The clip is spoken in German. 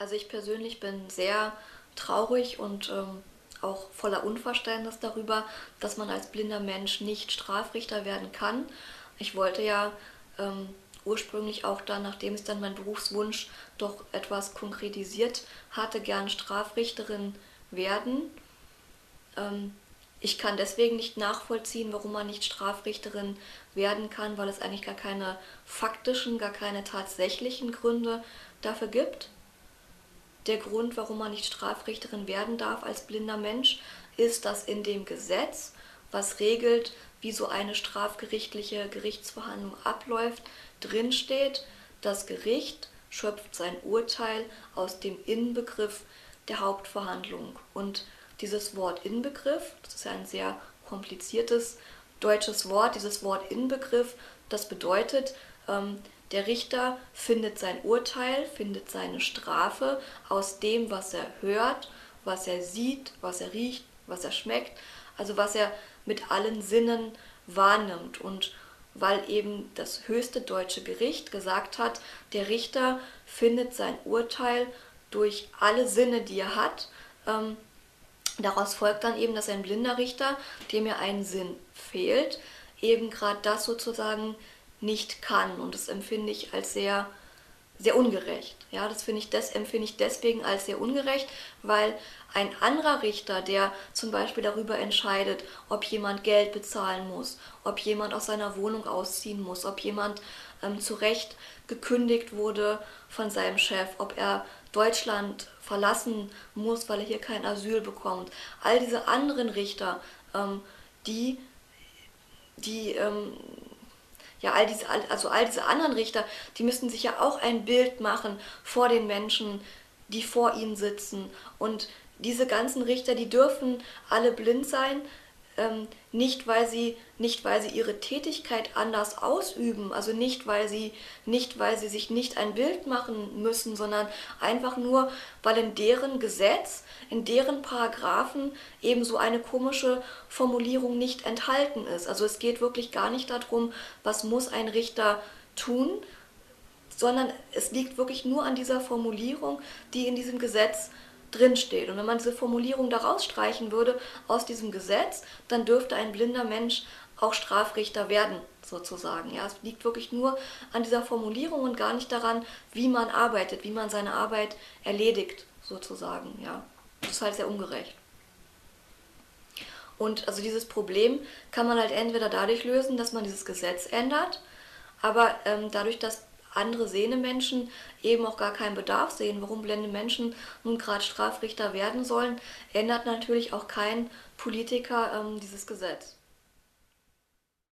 Also ich persönlich bin sehr traurig und ähm, auch voller Unverständnis darüber, dass man als blinder Mensch nicht Strafrichter werden kann. Ich wollte ja ähm, ursprünglich auch dann, nachdem es dann mein Berufswunsch doch etwas konkretisiert hatte, gern Strafrichterin werden. Ähm, ich kann deswegen nicht nachvollziehen, warum man nicht Strafrichterin werden kann, weil es eigentlich gar keine faktischen, gar keine tatsächlichen Gründe dafür gibt. Der Grund, warum man nicht Strafrichterin werden darf als blinder Mensch, ist, dass in dem Gesetz, was regelt, wie so eine strafgerichtliche Gerichtsverhandlung abläuft, drinsteht, das Gericht schöpft sein Urteil aus dem Inbegriff der Hauptverhandlung. Und dieses Wort Inbegriff, das ist ja ein sehr kompliziertes deutsches Wort, dieses Wort Inbegriff, das bedeutet, ähm, der Richter findet sein Urteil, findet seine Strafe aus dem, was er hört, was er sieht, was er riecht, was er schmeckt, also was er mit allen Sinnen wahrnimmt. Und weil eben das höchste deutsche Gericht gesagt hat, der Richter findet sein Urteil durch alle Sinne, die er hat, ähm, daraus folgt dann eben, dass ein blinder Richter, dem ja ein Sinn fehlt, eben gerade das sozusagen nicht kann. Und das empfinde ich als sehr, sehr ungerecht. Ja, das finde ich, das empfinde ich deswegen als sehr ungerecht, weil ein anderer Richter, der zum Beispiel darüber entscheidet, ob jemand Geld bezahlen muss, ob jemand aus seiner Wohnung ausziehen muss, ob jemand ähm, zu Recht gekündigt wurde von seinem Chef, ob er Deutschland verlassen muss, weil er hier kein Asyl bekommt. All diese anderen Richter, ähm, die, die ähm, ja, all diese, also all diese anderen Richter, die müssten sich ja auch ein Bild machen vor den Menschen, die vor ihnen sitzen. Und diese ganzen Richter, die dürfen alle blind sein, ähm, nicht weil sie nicht weil sie ihre Tätigkeit anders ausüben, also nicht weil sie nicht weil sie sich nicht ein Bild machen müssen, sondern einfach nur weil in deren Gesetz, in deren Paragraphen eben so eine komische Formulierung nicht enthalten ist. Also es geht wirklich gar nicht darum, was muss ein Richter tun, sondern es liegt wirklich nur an dieser Formulierung, die in diesem Gesetz drinsteht. Und wenn man diese Formulierung da rausstreichen würde aus diesem Gesetz, dann dürfte ein blinder Mensch auch Strafrichter werden, sozusagen. Ja, es liegt wirklich nur an dieser Formulierung und gar nicht daran, wie man arbeitet, wie man seine Arbeit erledigt, sozusagen. Ja, das ist halt sehr ungerecht. Und also dieses Problem kann man halt entweder dadurch lösen, dass man dieses Gesetz ändert, aber ähm, dadurch, dass andere sehende Menschen eben auch gar keinen Bedarf sehen, warum blinde Menschen nun gerade Strafrichter werden sollen, ändert natürlich auch kein Politiker ähm, dieses Gesetz.